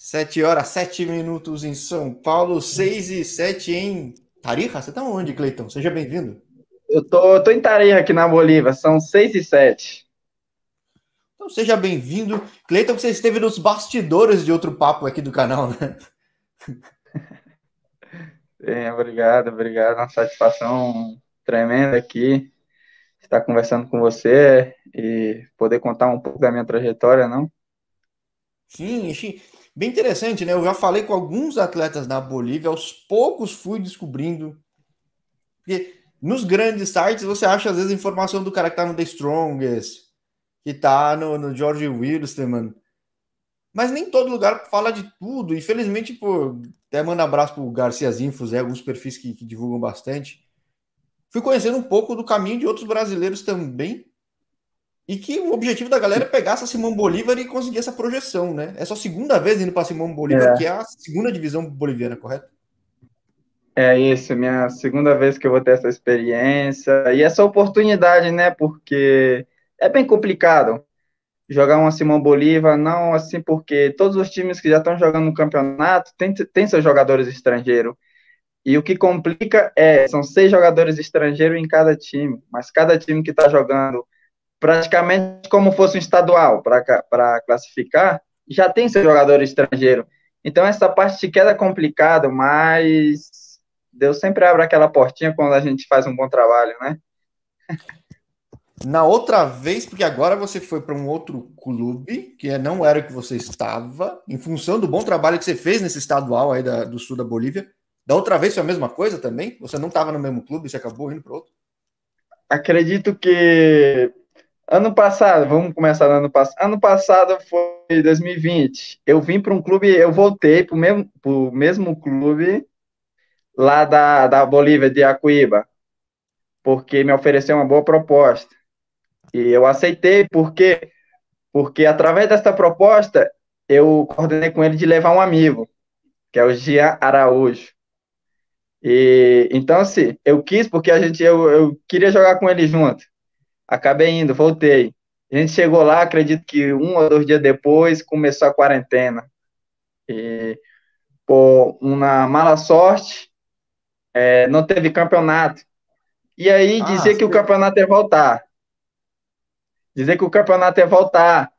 7 horas, 7 minutos em São Paulo, 6 e 7 em Tarija. Você tá onde, Cleiton? Seja bem-vindo. Eu tô, eu tô em Tarija aqui na Bolívia, são 6 e 7. Então seja bem-vindo. Cleiton, você esteve nos bastidores de outro papo aqui do canal, né? É, obrigado, obrigado. Uma satisfação tremenda aqui estar conversando com você e poder contar um pouco da minha trajetória, não? Sim, sim. Bem interessante, né? Eu já falei com alguns atletas na Bolívia, aos poucos fui descobrindo. Porque nos grandes sites você acha às vezes informação do cara que tá no The Strongest, que tá no, no George Wilstermann. Mas nem todo lugar fala de tudo. Infelizmente, pô, até manda abraço pro Garcia Infos, é, alguns perfis que, que divulgam bastante. Fui conhecendo um pouco do caminho de outros brasileiros também. E que o objetivo da galera é pegar essa Simão Bolívar e conseguir essa projeção, né? É só a segunda vez indo para Simão Bolívar, é. que é a segunda divisão boliviana, correto? É isso, minha segunda vez que eu vou ter essa experiência e essa oportunidade, né? Porque é bem complicado jogar uma Simão Bolívar, não assim, porque todos os times que já estão jogando no campeonato têm, têm seus jogadores estrangeiros. E o que complica é, são seis jogadores estrangeiros em cada time, mas cada time que está jogando praticamente como fosse um estadual para classificar, já tem seu jogador estrangeiro. Então essa parte de queda é complicada, mas Deus sempre abre aquela portinha quando a gente faz um bom trabalho, né? Na outra vez, porque agora você foi para um outro clube, que é, não era o que você estava, em função do bom trabalho que você fez nesse estadual aí da, do sul da Bolívia. Da outra vez foi a mesma coisa também? Você não estava no mesmo clube, você acabou indo para outro? Acredito que ano passado, vamos começar no ano passado. Ano passado foi 2020. Eu vim para um clube, eu voltei para o mesmo, mesmo clube lá da, da Bolívia, de Acuíba, porque me ofereceu uma boa proposta. E eu aceitei porque porque através dessa proposta eu coordenei com ele de levar um amigo, que é o Gia Araújo. E então assim, eu quis porque a gente eu, eu queria jogar com ele junto. Acabei indo, voltei. A gente chegou lá, acredito que um ou dois dias depois começou a quarentena. E por uma mala sorte, é, não teve campeonato. E aí ah, dizer que o campeonato ia voltar dizer que o campeonato ia voltar.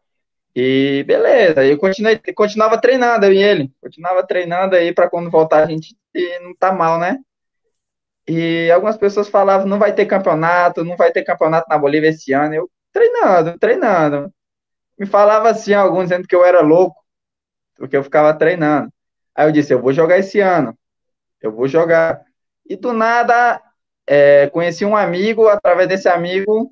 E beleza, eu continuei, continuava treinando, eu e ele. Continuava treinando aí para quando voltar a gente não tá mal, né? E algumas pessoas falavam, não vai ter campeonato, não vai ter campeonato na Bolívia esse ano. Eu treinando, treinando. Me falava assim, alguns dizendo que eu era louco, porque eu ficava treinando. Aí eu disse, eu vou jogar esse ano. Eu vou jogar. E do nada, é, conheci um amigo, através desse amigo,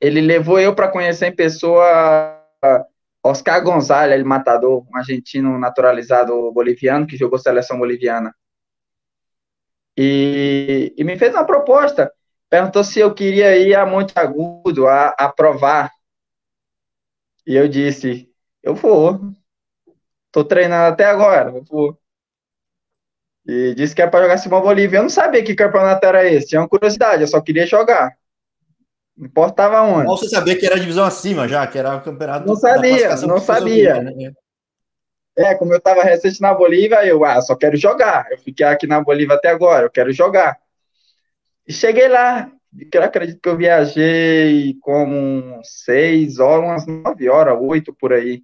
ele levou eu para conhecer em pessoa Oscar Gonzalez, ele matador, um argentino naturalizado boliviano que jogou seleção boliviana. E, e me fez uma proposta. Perguntou se eu queria ir a Monte Agudo a, a provar. E eu disse: eu vou. Tô treinando até agora, eu vou. E disse que é para jogar Simão Bolívia. Eu não sabia que campeonato era esse, tinha uma curiosidade, eu só queria jogar. Não importava onde. Ou você sabia que era divisão acima já, que era o campeonato. Não sabia, não sabia. né? É, como eu estava recente na Bolívia, eu ah, só quero jogar. Eu fiquei aqui na Bolívia até agora, eu quero jogar. E cheguei lá, eu acredito que eu viajei como seis horas, umas nove horas, oito por aí.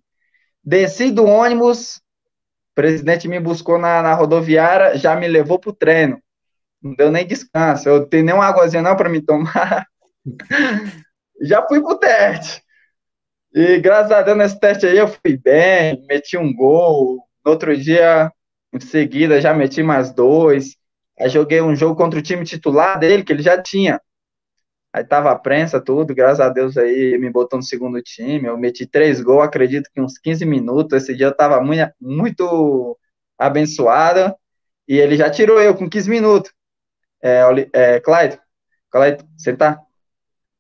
Desci do ônibus, o presidente me buscou na, na rodoviária, já me levou pro treino. Não deu nem descanso. Eu tenho nem uma águazinha não para me tomar. já fui pro teste. E graças a Deus nesse teste aí eu fui bem, meti um gol. No outro dia, em seguida, já meti mais dois. Aí joguei um jogo contra o time titular dele, que ele já tinha. Aí tava a prensa, tudo, graças a Deus aí me botou no segundo time. Eu meti três gols, acredito que uns 15 minutos. Esse dia eu tava muito, muito abençoado. E ele já tirou eu com 15 minutos. É, é Clyde, Clyde, tá?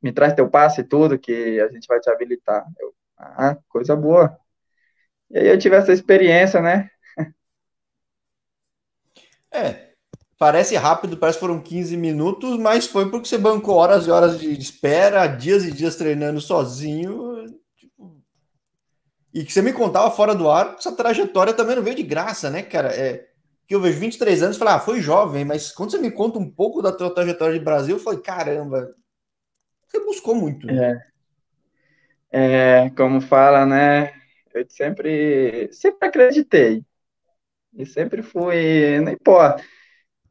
Me traz teu passe e tudo, que a gente vai te habilitar. Eu, ah, coisa boa. E aí eu tive essa experiência, né? É, parece rápido, parece que foram 15 minutos, mas foi porque você bancou horas e horas de espera, dias e dias treinando sozinho. Tipo... E que você me contava fora do ar, essa trajetória também não veio de graça, né, cara? É, que eu vejo 23 anos e falo, ah, foi jovem, mas quando você me conta um pouco da tua trajetória de Brasil, falei, caramba, você buscou muito. Né? É, é, como fala, né? Eu sempre, sempre acreditei. E sempre fui, não importa.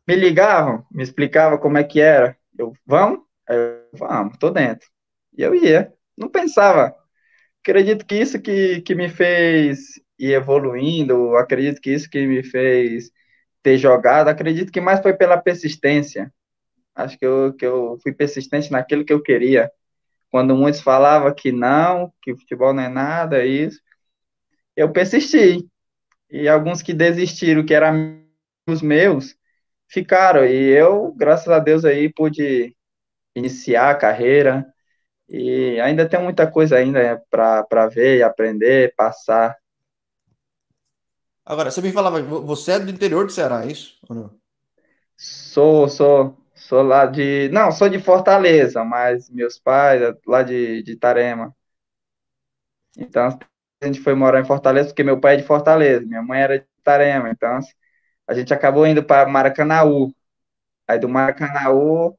Me ligavam, me explicavam como é que era. Eu, vamos? Eu, vamos, tô dentro. E eu ia. Não pensava. Acredito que isso que, que me fez ir evoluindo, acredito que isso que me fez ter jogado, acredito que mais foi pela persistência. Acho que eu, que eu fui persistente naquilo que eu queria. Quando muitos falavam que não, que futebol não é nada, isso, eu persisti. E alguns que desistiram, que eram os meus, ficaram. E eu, graças a Deus, aí pude iniciar a carreira. E ainda tem muita coisa ainda para ver aprender, passar. Agora, você me falava, você é do interior do Ceará, é isso? Ou não? Sou, sou, sou lá de. Não, sou de Fortaleza, mas meus pais é lá de, de Tarema. Então, a gente foi morar em Fortaleza, porque meu pai é de Fortaleza, minha mãe era de Tarema. Então, a gente acabou indo para Maracanaú. Aí do Maracanaú,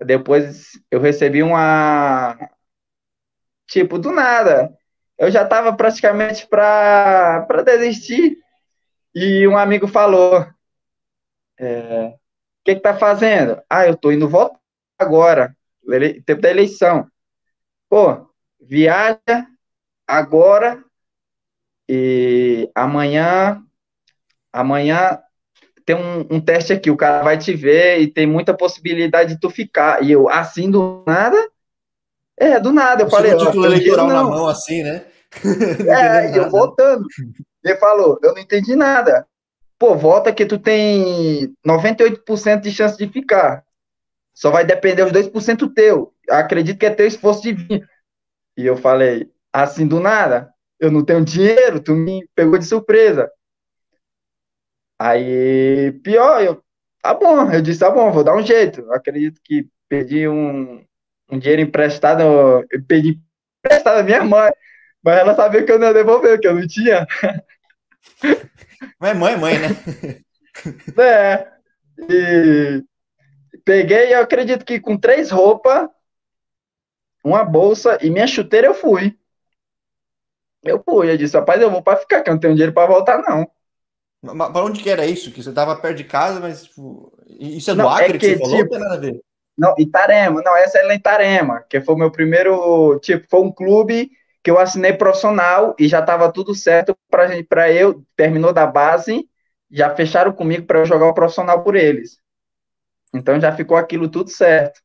depois eu recebi uma. Tipo, do nada. Eu já estava praticamente para desistir e um amigo falou: é, que, que tá fazendo? Ah, eu tô indo votar agora, tempo da eleição. Pô, viaja agora e amanhã, amanhã tem um, um, teste aqui, o cara vai te ver e tem muita possibilidade de tu ficar. E eu, assim, do nada? É, do nada. Eu Você falei, título eleitoral na mão, assim, né? é, eu voltando. Ele falou, eu não entendi nada. Pô, volta que tu tem 98% de chance de ficar. Só vai depender os 2% teu. Acredito que é teu esforço de vir. E eu falei, assim do nada, eu não tenho dinheiro, tu me pegou de surpresa. Aí, pior, eu, tá bom, eu disse, tá bom, vou dar um jeito. Eu acredito que pedi um, um dinheiro emprestado, eu pedi emprestado a minha mãe. Mas ela sabia que eu não ia devolver, que eu não tinha. Mas mãe, mãe, né? É. E peguei, eu acredito que com três roupas, uma bolsa e minha chuteira eu fui. Eu fui, eu disse, rapaz, eu vou para ficar, que eu não tenho dinheiro para voltar, não. Mas para onde que era isso? Que você tava perto de casa, mas tipo, isso é do não, é Acre é que, que, você falou? Tipo, não tem nada a ver. Não, Itarema, não, essa é em Itarema, que foi o meu primeiro, tipo, foi um clube que eu assinei profissional e já estava tudo certo para eu, terminou da base, já fecharam comigo para eu jogar o profissional por eles. Então já ficou aquilo tudo certo.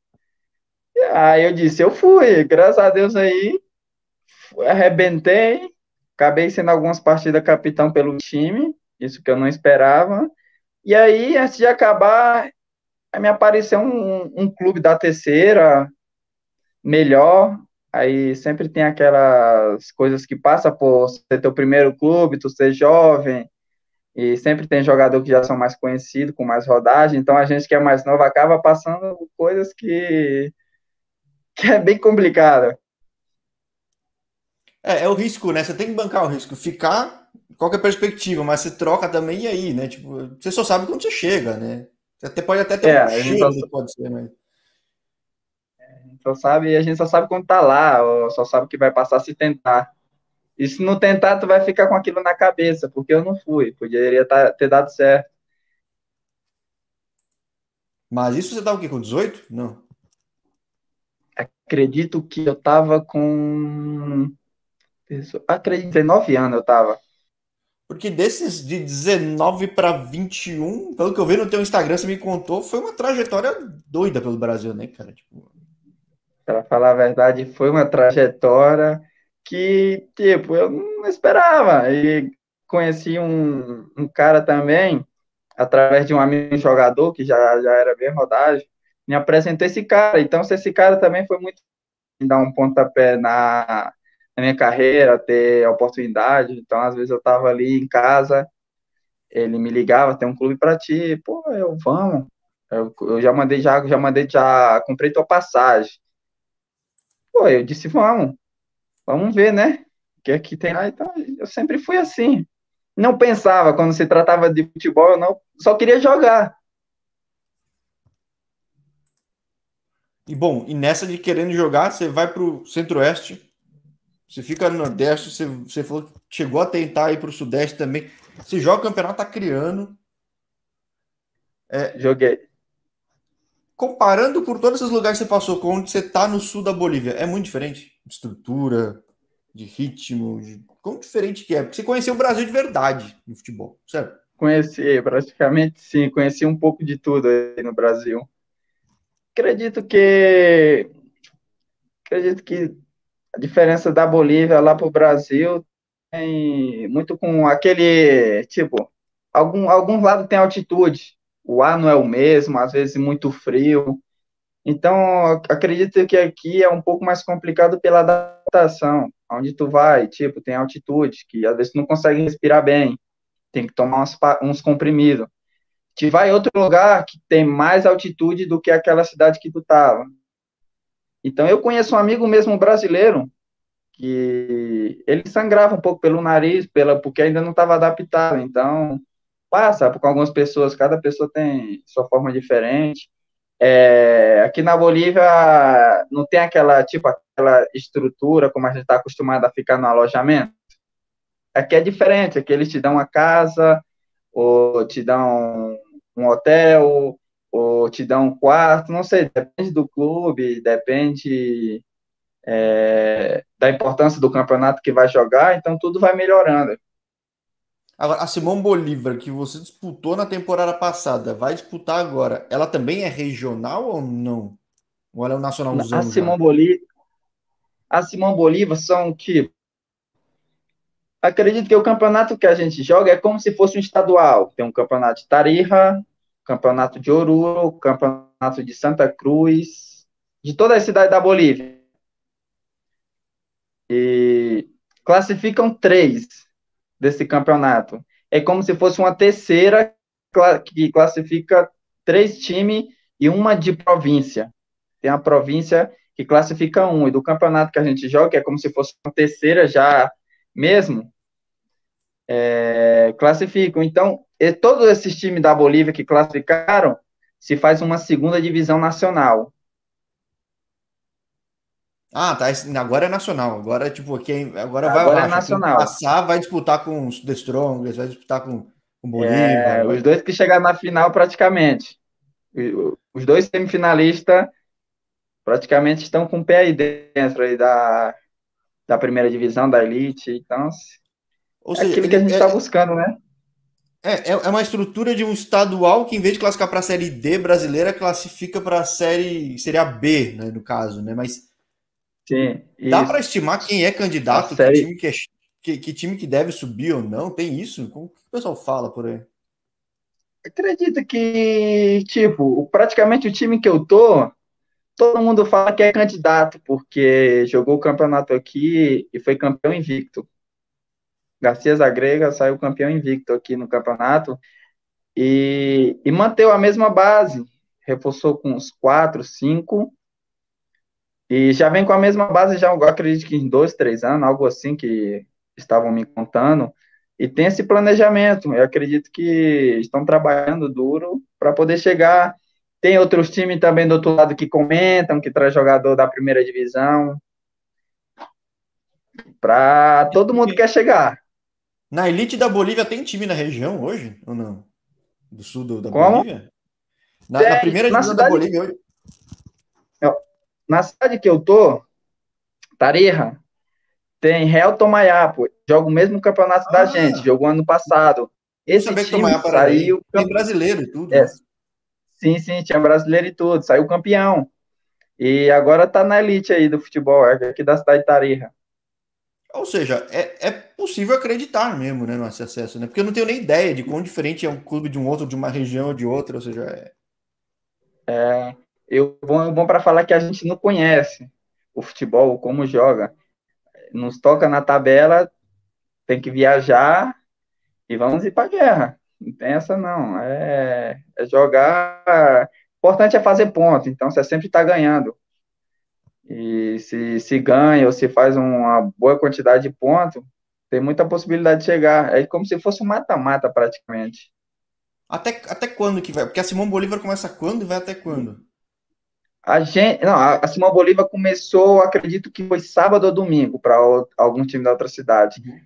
Aí eu disse, eu fui, graças a Deus aí, arrebentei, acabei sendo algumas partidas capitão pelo time, isso que eu não esperava. E aí, antes de acabar, me apareceu um, um clube da terceira, melhor, Aí sempre tem aquelas coisas que passa por ser teu primeiro clube, tu ser jovem, e sempre tem jogador que já são mais conhecidos, com mais rodagem, então a gente que é mais novo acaba passando coisas que, que é bem complicada. É, é o risco, né? Você tem que bancar o risco. Ficar, qualquer perspectiva, mas você troca também e aí, né? Tipo, você só sabe quando você chega, né? Você até, pode até ter é, um cheiro, só... pode ser, mas só sabe, a gente só sabe quando tá lá, ou só sabe que vai passar se tentar. E se não tentar, tu vai ficar com aquilo na cabeça, porque eu não fui, poderia tá, ter dado certo. Mas isso você tava o quê, com 18? Não. Acredito que eu tava com. Acredito, 19 anos eu tava. Porque desses de 19 para 21, pelo que eu vi no teu Instagram, você me contou, foi uma trajetória doida pelo Brasil, né, cara? Tipo, para falar a verdade, foi uma trajetória que, tipo, eu não esperava. E conheci um, um cara também, através de um amigo jogador, que já, já era bem rodagem, me apresentou esse cara. Então, esse cara também foi muito dar um pontapé na, na minha carreira, ter oportunidade. Então, às vezes eu estava ali em casa, ele me ligava, tem um clube para ti, pô, eu vamos. Eu, eu já mandei já, já mandei já, comprei tua passagem. Pô, eu disse, vamos, vamos ver, né? O que aqui tem lá, então eu sempre fui assim. Não pensava, quando se tratava de futebol, eu não, só queria jogar. E bom, e nessa de querendo jogar, você vai para o Centro-Oeste, você fica no Nordeste, você, você falou que chegou a tentar ir para o Sudeste também. Você joga o campeonato, tá criando. É, Joguei. Comparando por todos esses lugares que você passou com onde você está no sul da Bolívia, é muito diferente? De estrutura, de ritmo, de... como diferente que é? Porque você conheceu o Brasil de verdade no futebol, certo? Conheci, praticamente sim, conheci um pouco de tudo aí no Brasil. Acredito que acredito que a diferença da Bolívia lá para o Brasil tem muito com aquele tipo algum alguns lados tem altitude, o ar não é o mesmo, às vezes muito frio. Então, acredito que aqui é um pouco mais complicado pela adaptação. Onde tu vai, tipo, tem altitude, que às vezes tu não consegue respirar bem, tem que tomar uns, uns comprimidos te vai em outro lugar que tem mais altitude do que aquela cidade que tu tava. Então eu conheço um amigo mesmo brasileiro que ele sangrava um pouco pelo nariz, pela porque ainda não estava adaptado. Então passa com algumas pessoas, cada pessoa tem sua forma diferente. É, aqui na Bolívia não tem aquela tipo aquela estrutura como a gente está acostumado a ficar no alojamento. Aqui é diferente, aqui eles te dão uma casa ou te dão um hotel, ou te dá um quarto, não sei, depende do clube, depende é, da importância do campeonato que vai jogar, então tudo vai melhorando. Agora, a Simão Bolívar, que você disputou na temporada passada, vai disputar agora, ela também é regional ou não? Ou ela é um nacionalzão? A Simão Bolívar, a Simão Bolívar são que acredito que o campeonato que a gente joga é como se fosse um estadual. Tem um campeonato de Tarija, campeonato de Oruro, campeonato de Santa Cruz, de toda a cidade da Bolívia. E classificam três desse campeonato. É como se fosse uma terceira que classifica três times e uma de província. Tem a província que classifica um, e do campeonato que a gente joga, é como se fosse uma terceira já mesmo, é, classificam. Então, e todos esses times da Bolívia que classificaram, se faz uma segunda divisão nacional. Ah, tá. Agora é nacional. Agora, tipo, quem agora, agora vai é nacional. passar, vai disputar com os The Strongest, vai disputar com o Bolívia. É, os dois que chegaram na final, praticamente. Os dois semifinalistas praticamente estão com o pé aí dentro aí da, da primeira divisão, da elite. Então, ou é seja, aquilo que a gente está é, buscando, né? É, é, é uma estrutura de um estadual que, em vez de classificar para a Série D brasileira, classifica para a Série, seria B, né, no caso, né? Mas Sim, dá para estimar quem é candidato, que, time que, é, que, que, time que deve subir ou não? Tem isso? Como que o pessoal fala por aí? Acredito que, tipo, praticamente o time que eu tô, todo mundo fala que é candidato, porque jogou o campeonato aqui e foi campeão invicto. Garcia Zagrega saiu campeão invicto aqui no campeonato e, e manteve a mesma base, reforçou com uns quatro, cinco, e já vem com a mesma base, já acredito que em dois, três anos, algo assim que estavam me contando, e tem esse planejamento. Eu acredito que estão trabalhando duro para poder chegar. Tem outros times também do outro lado que comentam, que traz jogador da primeira divisão. Para todo mundo quer chegar. Na elite da Bolívia tem time na região hoje ou não? Do sul do, da Como? Bolívia? Na, na primeira divisão da Bolívia hoje? Na cidade que eu tô, Tarija, tem Real Tomayapo, joga o mesmo campeonato ah, da gente, jogou ano passado. Esse time saiu tem brasileiro e tudo. É, né? sim, sim, tinha brasileiro e tudo, saiu campeão. E agora tá na elite aí do futebol, é aqui da cidade de Tarija. Ou seja, é, é possível acreditar mesmo né, nesse acesso, né? Porque eu não tenho nem ideia de quão diferente é um clube de um outro, de uma região ou de outra, ou seja, é. É, eu bom, bom para falar que a gente não conhece o futebol, como joga. Nos toca na tabela, tem que viajar e vamos ir para guerra. Não tem essa não. É, é jogar. O importante é fazer ponto. Então você sempre está ganhando. E se, se ganha ou se faz uma boa quantidade de pontos, tem muita possibilidade de chegar. É como se fosse um mata-mata praticamente. Até, até quando que vai? Porque a Simão Bolívar começa quando e vai até quando? A gente, não, a Simão Bolívar começou, acredito que foi sábado ou domingo para algum time da outra cidade. Uhum.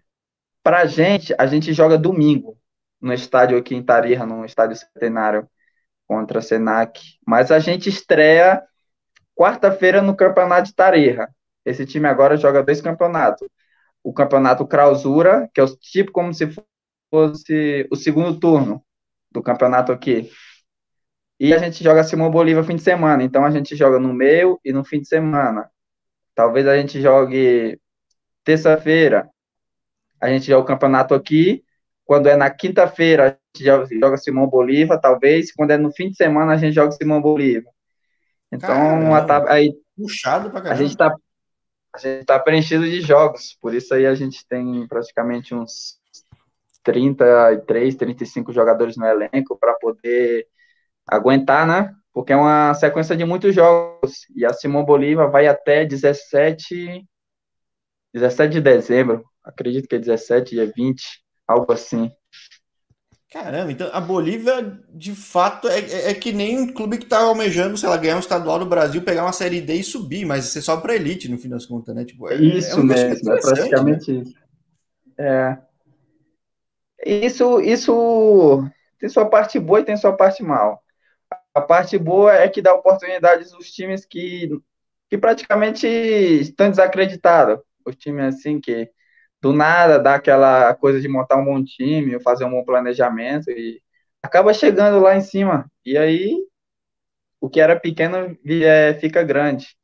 Para a gente, a gente joga domingo no estádio aqui em Tarija, no estádio centenário contra a Senac. Mas a gente estreia quarta-feira no campeonato de Tarija. Esse time agora joga dois campeonatos. O campeonato Clausura, que é o tipo como se fosse o segundo turno do campeonato aqui. E a gente joga Simão Bolívar fim de semana. Então a gente joga no meio e no fim de semana. Talvez a gente jogue terça-feira. A gente joga o campeonato aqui. Quando é na quinta-feira, a gente joga Simão Bolívar, talvez. Quando é no fim de semana, a gente joga Simão Bolívar. Então, a, aí, puxado pra caramba. A gente tá a gente tá preenchido de jogos, por isso aí a gente tem praticamente uns 33, 35 jogadores no elenco para poder aguentar, né? Porque é uma sequência de muitos jogos. E a Simão Bolívar vai até 17, 17 de dezembro. Acredito que é 17, dia 20, algo assim. Caramba, então a Bolívia, de fato, é, é, é que nem um clube que tá almejando, sei lá, ganhar um estadual no Brasil, pegar uma Série D e subir, mas você sobe pra elite, no fim das contas, né? Tipo, é, isso é um mesmo, é praticamente né? isso. É. Isso, isso tem sua parte boa e tem sua parte mal. A parte boa é que dá oportunidades aos times que, que praticamente estão desacreditados. Os times assim que do nada dá aquela coisa de montar um bom time, fazer um bom planejamento e acaba chegando lá em cima. E aí o que era pequeno é, fica grande.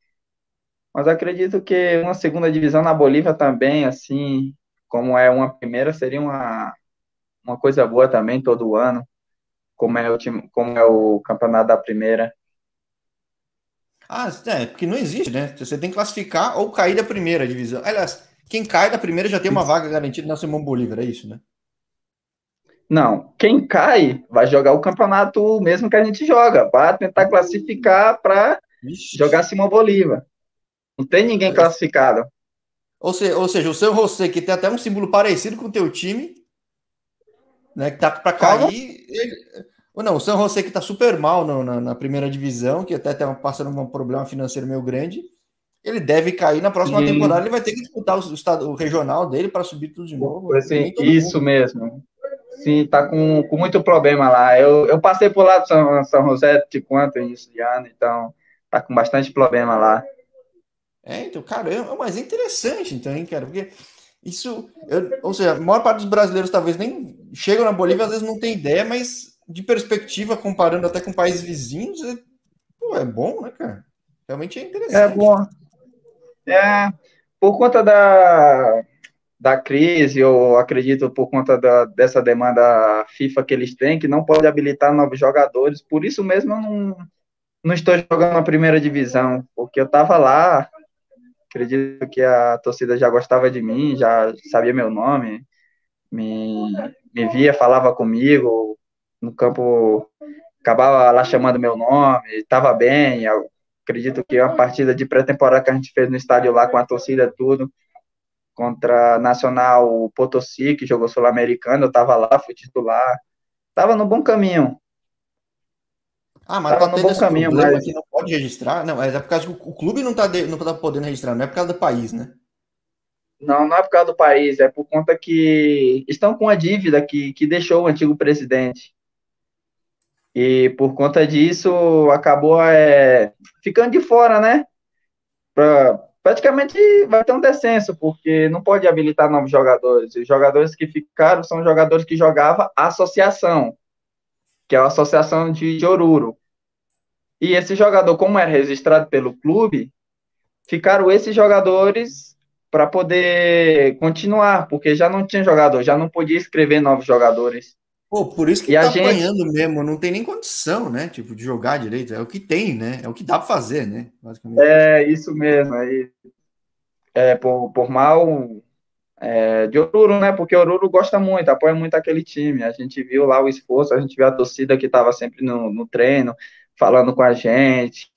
Mas acredito que uma segunda divisão na Bolívia também, assim como é uma primeira, seria uma, uma coisa boa também todo ano, como é o time, como é o campeonato da primeira. Ah, é, porque não existe, né? Você tem que classificar ou cair da primeira divisão. Aliás, quem cai da primeira já tem uma vaga garantida na Simão Bolívar, é isso, né? Não, quem cai vai jogar o campeonato mesmo que a gente joga, vai tentar classificar para jogar Simão Bolívar. Não tem ninguém classificado. Ou seja, ou seja, o seu José, que tem até um símbolo parecido com o teu time, né? Que tá para cair. Ele... Não, o São José que tá super mal no, na, na, primeira divisão, que até tá passando um problema financeiro meio grande. Ele deve cair na próxima temporada, ele vai ter que disputar o, estado, o regional dele para subir tudo de novo. Assim, isso mundo. mesmo. Sim, tá com, com muito problema lá. Eu, eu passei por lá do São, São José de quanto início de ano, então tá com bastante problema lá. É, então, caramba, mas é interessante, então, hein, cara, porque isso, eu, ou seja, a maior parte dos brasileiros talvez nem chegam na Bolívia, às vezes não tem ideia, mas de perspectiva, comparando até com países vizinhos, é, pô, é bom, né, cara? Realmente é interessante. É bom. É, por conta da, da crise, eu acredito por conta da, dessa demanda FIFA que eles têm, que não pode habilitar novos jogadores, por isso mesmo eu não, não estou jogando na primeira divisão, porque eu estava lá Acredito que a torcida já gostava de mim, já sabia meu nome, me, me via, falava comigo, no campo acabava lá chamando meu nome, estava bem. Eu acredito que uma partida de pré-temporada que a gente fez no estádio lá com a torcida tudo, contra Nacional Potosí, que jogou Sul-Americano, eu estava lá, fui titular. Estava no bom caminho. Ah, mas tá, tá no bom caminho, mas que não pode registrar. Não, é por causa que o clube não tá, de, não tá podendo registrar, não é por causa do país, né? Não, não é por causa do país, é por conta que estão com a dívida que, que deixou o antigo presidente. E por conta disso, acabou é, ficando de fora, né? Pra, praticamente vai ter um descenso, porque não pode habilitar novos jogadores. Os jogadores que ficaram são jogadores que jogavam associação, que é a Associação de Oruro. E esse jogador, como era registrado pelo clube, ficaram esses jogadores para poder continuar, porque já não tinha jogador, já não podia escrever novos jogadores. Pô, por isso que e tá gente... apanhando mesmo, não tem nem condição, né? Tipo, de jogar direito. É o que tem, né? É o que dá para fazer, né? É, isso mesmo. Aí, é, por, por mal é, de Oruro, né? Porque Oruro gosta muito, apoia muito aquele time. A gente viu lá o esforço, a gente viu a torcida que estava sempre no, no treino, falando com a gente.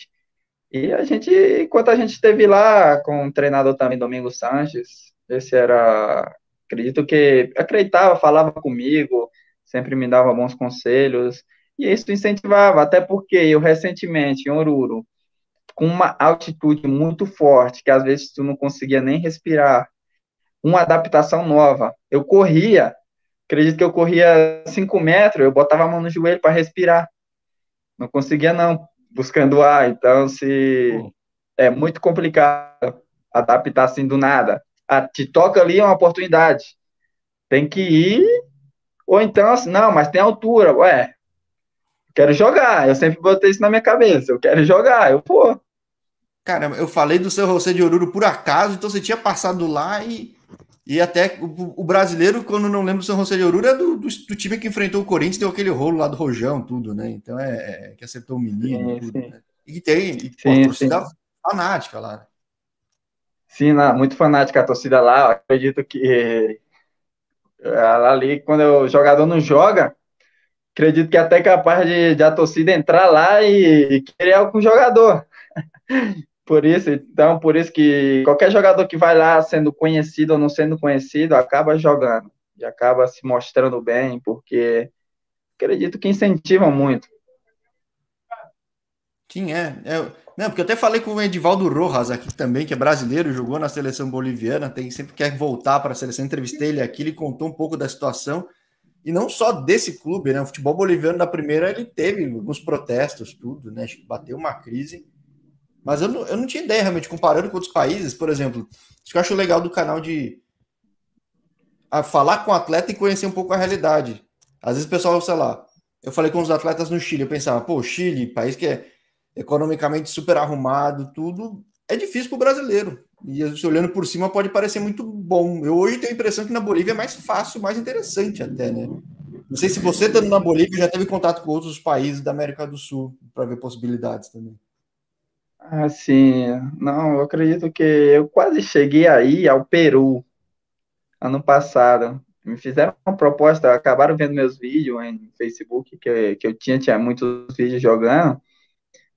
E a gente, enquanto a gente esteve lá com o treinador também, Domingo Sanches, esse era, acredito que, acreditava, falava comigo, sempre me dava bons conselhos, e isso incentivava, até porque eu recentemente, em Oruro, com uma altitude muito forte, que às vezes tu não conseguia nem respirar, uma adaptação nova, eu corria, acredito que eu corria 5 metros, eu botava a mão no joelho para respirar, não conseguia não, buscando ar, então se é muito complicado adaptar assim do nada. Ah, te toca ali é uma oportunidade. Tem que ir, ou então assim, não, mas tem altura, ué, quero jogar, eu sempre botei isso na minha cabeça, eu quero jogar, eu vou. Cara, eu falei do seu José de Oruro por acaso, então você tinha passado lá e, e até o, o brasileiro, quando não lembro do São José de Oruro, é do, do, do, time que enfrentou o Corinthians, deu aquele rolo lá do Rojão, tudo, né? Então é, é que acertou o menino, sim, tudo, sim. Né? E tem, e, pô, sim, torcida sim. fanática lá. Né? Sim, não, muito fanática a torcida lá. Acredito que ali, quando o jogador não joga, acredito que é até capaz de, de a torcida entrar lá e, e querer algo com o jogador. Por isso, então, por isso que qualquer jogador que vai lá sendo conhecido ou não sendo conhecido, acaba jogando e acaba se mostrando bem, porque acredito que incentivam muito. Sim, é. é. Não, porque eu até falei com o Edivaldo Rojas aqui também, que é brasileiro, jogou na seleção boliviana, tem sempre quer voltar para a seleção. Entrevistei ele aqui, ele contou um pouco da situação. E não só desse clube, né? O futebol boliviano na primeira ele teve alguns protestos, tudo, né? Bateu uma crise. Mas eu não, eu não tinha ideia, realmente, comparando com outros países, por exemplo, isso que eu acho legal do canal de a falar com o atleta e conhecer um pouco a realidade. Às vezes o pessoal, sei lá, eu falei com os atletas no Chile, eu pensava, pô, Chile, país que é economicamente super arrumado, tudo, é difícil para o brasileiro. E olhando por cima pode parecer muito bom. Eu hoje tenho a impressão que na Bolívia é mais fácil, mais interessante até, né? Não sei se você estando na Bolívia já teve contato com outros países da América do Sul para ver possibilidades também. Assim, não, eu acredito que eu quase cheguei aí ao Peru ano passado. Me fizeram uma proposta, acabaram vendo meus vídeos em Facebook, que, que eu tinha, tinha muitos vídeos jogando,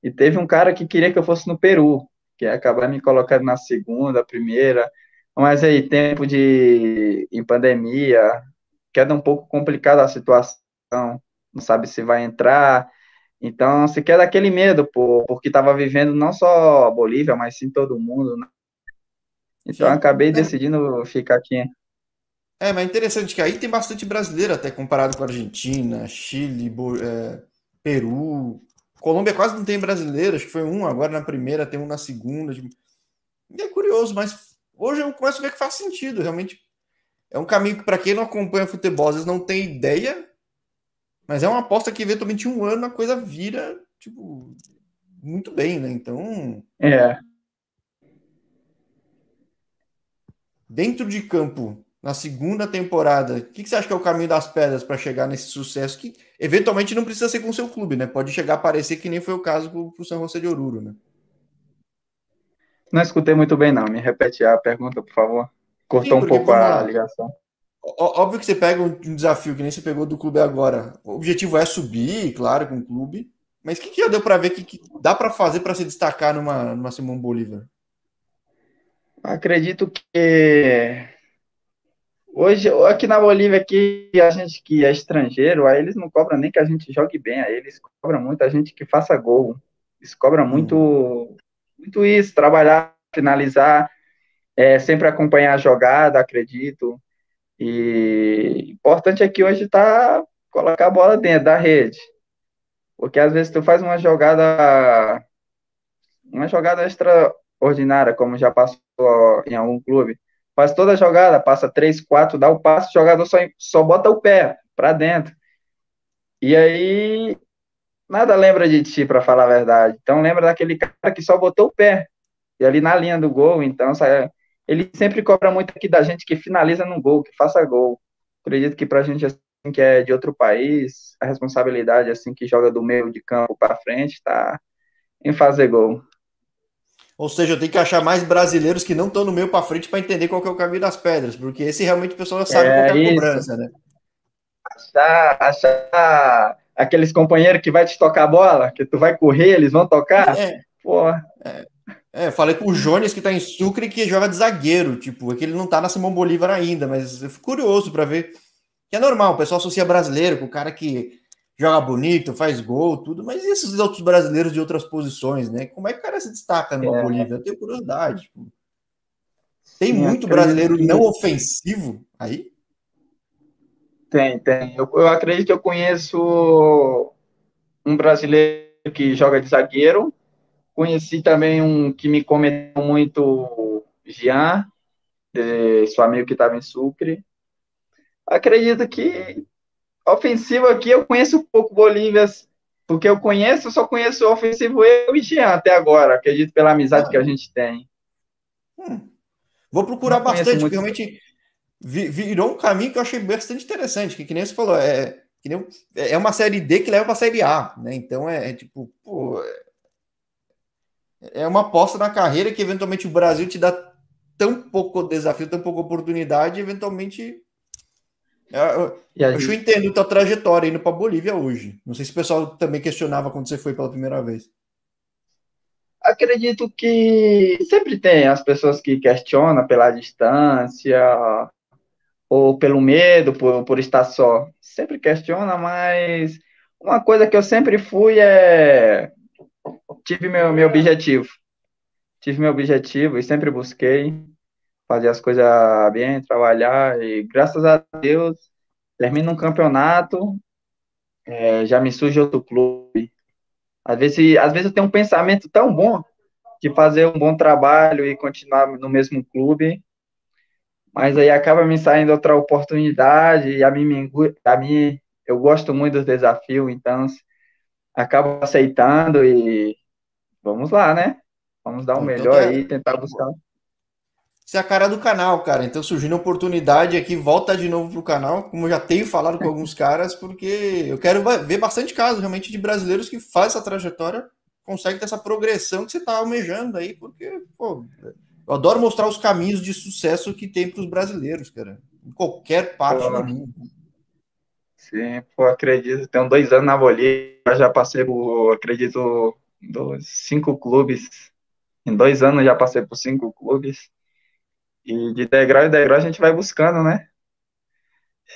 e teve um cara que queria que eu fosse no Peru, que acabar me colocando na segunda, primeira, mas aí, tempo de em pandemia, queda um pouco complicada a situação, não sabe se vai entrar, então, se quer daquele medo, por, porque estava vivendo não só a Bolívia, mas sim todo mundo, né? Então, sim. acabei é. decidindo ficar aqui. É, mas é interessante que aí tem bastante brasileiro até comparado com a Argentina, Chile, é, Peru. Colômbia quase não tem brasileiro, acho que foi um agora na primeira, tem um na segunda. Tipo, é curioso, mas hoje eu começo a ver que faz sentido. Realmente é um caminho que, para quem não acompanha futebol, às vezes não tem ideia, mas é uma aposta que eventualmente um ano a coisa vira, tipo, muito bem, né? Então. É. Dentro de campo, na segunda temporada, o que, que, você acha que é o caminho das pedras para chegar nesse sucesso que eventualmente não precisa ser com o seu clube, né? Pode chegar a parecer que nem foi o caso para o São José de Oruro, né? Não escutei muito bem, não. Me repete a pergunta, por favor. Cortou Sim, um pouco a ligação. Óbvio que você pega um desafio que nem você pegou do clube agora. O objetivo é subir, claro, com o clube. Mas o que, que já deu para ver que, que dá para fazer para se destacar numa, numa Simão Bolívar? Acredito que hoje aqui na Bolívia aqui a gente que é estrangeiro, aí eles não cobram nem que a gente jogue bem, aí eles cobram muito a gente que faça gol. Eles cobram muito hum. muito isso, trabalhar, finalizar, é, sempre acompanhar a jogada, acredito. E importante aqui hoje tá colocar a bola dentro da rede. Porque às vezes tu faz uma jogada uma jogada extraordinária, como já passou em algum clube. Faz toda a jogada, passa 3, 4, dá o passo, o jogador só, só bota o pé para dentro. E aí nada lembra de ti, para falar a verdade. Então lembra daquele cara que só botou o pé. E ali na linha do gol, então sai, ele sempre cobra muito aqui da gente que finaliza no gol, que faça gol. Acredito que para a gente assim, que é de outro país, a responsabilidade assim que joga do meio de campo para frente está em fazer gol. Ou seja, eu tenho que achar mais brasileiros que não estão no meio para frente para entender qual é o caminho das pedras, porque esse realmente o pessoal sabe é qual é a cobrança, né? Achar, achar aqueles companheiros que vai te tocar a bola, que tu vai correr, eles vão tocar. É. Porra. É, é, falei com o Jones que tá em Sucre que joga de zagueiro, tipo, é que ele não tá na Simão Bolívar ainda, mas eu fico curioso para ver. Que é normal, o pessoal associa brasileiro com o cara que joga bonito, faz gol, tudo, mas e esses outros brasileiros de outras posições, né? Como é que o cara se destaca no é. Bolívia? Eu tenho curiosidade. Tipo. Tem Sim, muito brasileiro que... não ofensivo aí? Tem, tem. Eu, eu acredito que eu conheço um brasileiro que joga de zagueiro. Conheci também um que me comentou muito, Jean, de, seu amigo que estava em Sucre. Acredito que ofensivo aqui eu conheço um pouco Bolívia, porque eu conheço, só conheço o ofensivo eu e Jean até agora, acredito pela amizade ah. que a gente tem. Hum. Vou procurar bastante, porque realmente virou um caminho que eu achei bastante interessante, que, que nem você falou, é, que nem, é uma série D que leva para a série A, né? Então é, é tipo, pô, é, é uma aposta na carreira que eventualmente o Brasil te dá tão pouco desafio, tão pouca oportunidade, eventualmente. Eu, eu, gente... eu entendo tua trajetória indo para Bolívia hoje. Não sei se o pessoal também questionava quando você foi pela primeira vez. Acredito que sempre tem as pessoas que questionam pela distância, ou pelo medo, por, por estar só. Sempre questiona, mas uma coisa que eu sempre fui é. Tive meu, meu objetivo. Tive meu objetivo e sempre busquei fazer as coisas bem, trabalhar, e graças a Deus, termino um campeonato, é, já me surge outro clube. Às vezes, às vezes eu tenho um pensamento tão bom de fazer um bom trabalho e continuar no mesmo clube, mas aí acaba me saindo outra oportunidade e a mim, a mim eu gosto muito do desafio, então acabo aceitando e vamos lá, né? Vamos dar o um então, melhor tá... aí, tentar buscar. Isso é a cara do canal, cara. Então, surgindo oportunidade aqui, volta de novo pro canal, como eu já tenho falado com alguns caras, porque eu quero ver bastante casos realmente de brasileiros que fazem essa trajetória, conseguem ter essa progressão que você tá almejando aí, porque, pô, eu adoro mostrar os caminhos de sucesso que tem para os brasileiros, cara. Em qualquer parte pô, do mundo. Sim, pô, acredito. Tenho dois anos na Bolívia, já passei por, acredito, dos cinco clubes. Em dois anos já passei por cinco clubes. E de degrau em degrau a gente vai buscando, né?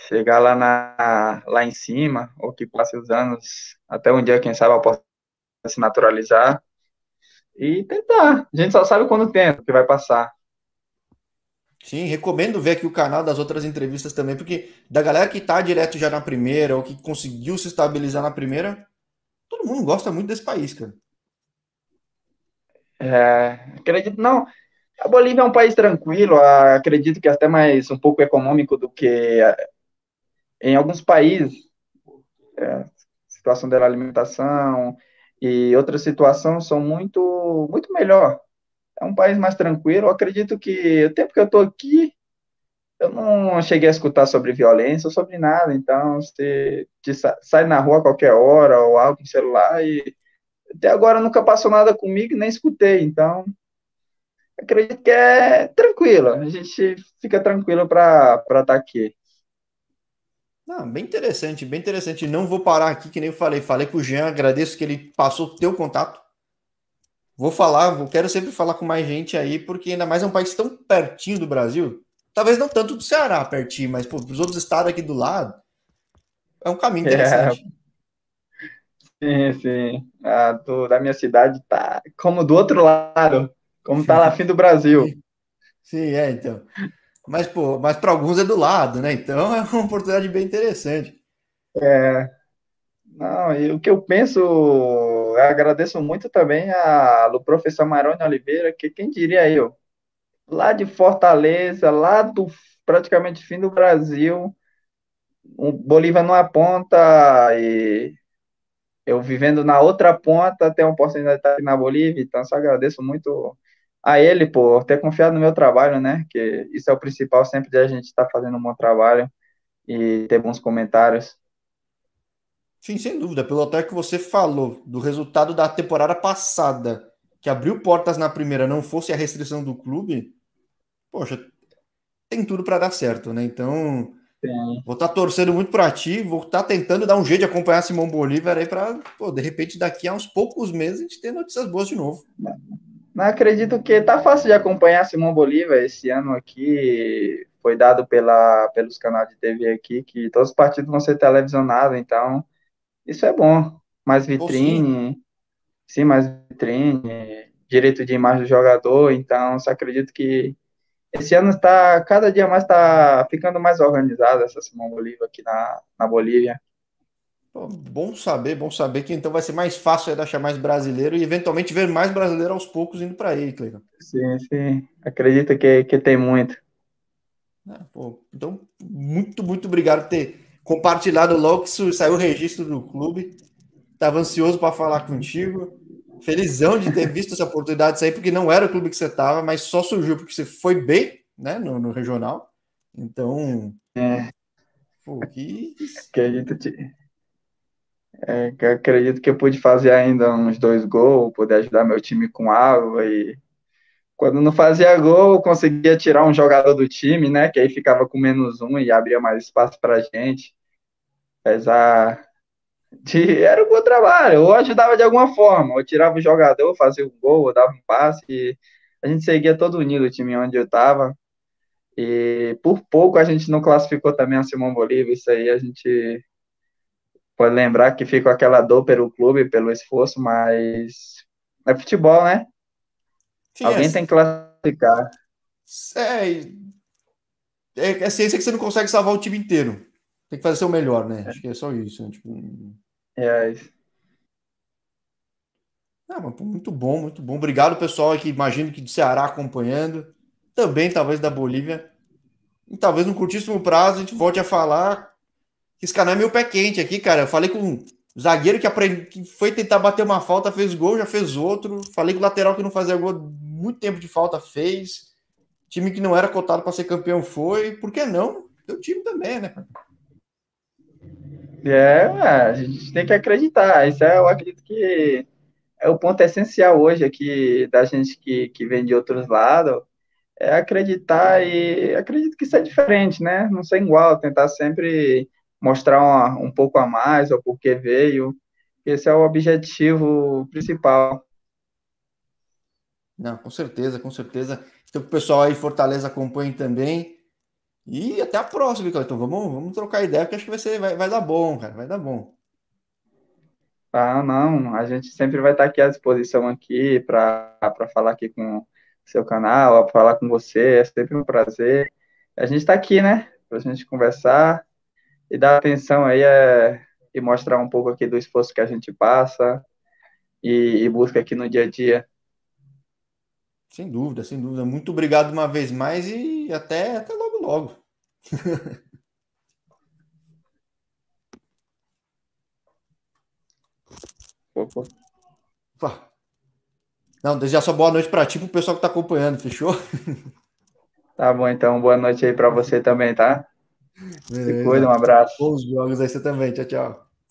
Chegar lá, na, lá em cima, ou que passe os anos, até um dia, quem sabe, eu possa se naturalizar e tentar. A gente só sabe quando tenta que vai passar. Sim, recomendo ver aqui o canal das outras entrevistas também, porque da galera que tá direto já na primeira, ou que conseguiu se estabilizar na primeira, todo mundo gosta muito desse país, cara. É, acredito, não. A Bolívia é um país tranquilo, acredito que até mais um pouco econômico do que é, em alguns países. É, situação da alimentação, e outras situações são muito, muito melhor. É um país mais tranquilo. Eu acredito que o tempo que eu estou aqui, eu não cheguei a escutar sobre violência, sobre nada. Então, você sai na rua a qualquer hora ou algo no celular e até agora nunca passou nada comigo nem escutei. Então, acredito que é tranquilo. A gente fica tranquilo para estar tá aqui. Não, bem interessante, bem interessante. Não vou parar aqui, que nem eu falei. Falei com o Jean, agradeço que ele passou o teu contato. Vou falar, vou, quero sempre falar com mais gente aí, porque ainda mais é um país tão pertinho do Brasil. Talvez não tanto do Ceará pertinho, mas para os outros estados aqui do lado, é um caminho é. interessante. É. Sim, sim. A do, da minha cidade tá como do outro lado, como tá lá fim do Brasil. Sim, é, então. Mas, pô, mas para alguns é do lado, né? Então é uma oportunidade bem interessante. É. Não, e o que eu penso, eu agradeço muito também ao professor Maroni Oliveira, que quem diria eu, lá de Fortaleza, lá do praticamente fim do Brasil, o Bolívia numa ponta e eu vivendo na outra ponta, tenho a oportunidade de estar aqui na Bolívia, então só agradeço muito a ele por ter confiado no meu trabalho, né? Que isso é o principal sempre de a gente estar fazendo um bom trabalho e ter bons comentários. Sim, sem dúvida. Pelo até que você falou do resultado da temporada passada, que abriu portas na primeira, não fosse a restrição do clube, poxa, tem tudo para dar certo, né? Então, Sim. Vou estar tá torcendo muito para ti, vou estar tá tentando dar um jeito de acompanhar Simão Bolívar aí para, de repente, daqui a uns poucos meses a gente ter notícias boas de novo. Não acredito que tá fácil de acompanhar Simão Bolívar esse ano aqui. Foi dado pela, pelos canais de TV aqui que todos os partidos vão ser televisionados, então isso é bom. Mais vitrine, sim. sim, mais vitrine, direito de imagem do jogador, então só acredito que esse ano está, cada dia mais está ficando mais organizado essa Simão Bolívar aqui na, na Bolívia. bom saber, bom saber que então vai ser mais fácil ainda achar mais brasileiro e eventualmente ver mais brasileiro aos poucos indo para aí, Cleiton. Sim, sim. Acredito que, que tem muito. Ah, pô, então, muito, muito obrigado por ter compartilhado logo que saiu o registro do clube. Estava ansioso para falar contigo. Felizão de ter visto essa oportunidade sair, porque não era o clube que você estava, mas só surgiu porque você foi bem né, no, no regional. Então. É. Pô, que... Acredito, que... É, acredito que eu pude fazer ainda uns dois gols, poder ajudar meu time com água e quando não fazia gol, eu conseguia tirar um jogador do time, né? Que aí ficava com menos um e abria mais espaço pra gente. Apesar de, era um bom trabalho, ou ajudava de alguma forma, ou tirava o jogador, fazia o gol, ou dava um passe, e a gente seguia todo unido o time onde eu estava, e por pouco a gente não classificou também a Simão Bolívar, isso aí a gente pode lembrar que fica aquela dor pelo clube, pelo esforço, mas é futebol, né? Sim, Alguém é... tem que classificar. É, é, é ciência que você não consegue salvar o time inteiro. Tem que fazer seu melhor, né? É. Acho que é só isso. Né? Tipo... É isso. Ah, mas, muito bom, muito bom. Obrigado, pessoal, que imagino que do Ceará acompanhando. Também, talvez, da Bolívia. E talvez no curtíssimo prazo a gente volte a falar que esse canal é meio pé quente aqui, cara. Eu falei com o zagueiro que, aprend... que foi tentar bater uma falta, fez gol, já fez outro. Falei com o lateral que não fazia gol muito tempo de falta, fez. Time que não era cotado para ser campeão foi. Por que não? Teu time também, né, cara? É, a gente tem que acreditar. Isso é, eu acredito que é o ponto essencial hoje aqui da gente que, que vem de outros lados, é acreditar e acredito que isso é diferente, né? Não ser igual, tentar sempre mostrar uma, um pouco a mais, o porquê veio. Esse é o objetivo principal. Não, com certeza, com certeza. Então, o pessoal aí Fortaleza acompanhe também. E até a próxima, Então Vamos, vamos trocar ideia, porque acho que vai, ser, vai, vai dar bom, cara. Vai dar bom. Ah, não. A gente sempre vai estar aqui à disposição aqui para falar aqui com o seu canal, para falar com você. É sempre um prazer. A gente está aqui, né? Para a gente conversar e dar atenção aí é, e mostrar um pouco aqui do esforço que a gente passa e, e busca aqui no dia a dia. Sem dúvida, sem dúvida. Muito obrigado uma vez mais e até, até logo, logo. Opa. Não, desejar só boa noite para ti, pro pessoal que tá acompanhando, fechou? Tá bom, então. Boa noite aí para você também, tá? Beleza. Se cuida, um abraço. Bons jogos aí você também. Tchau, tchau.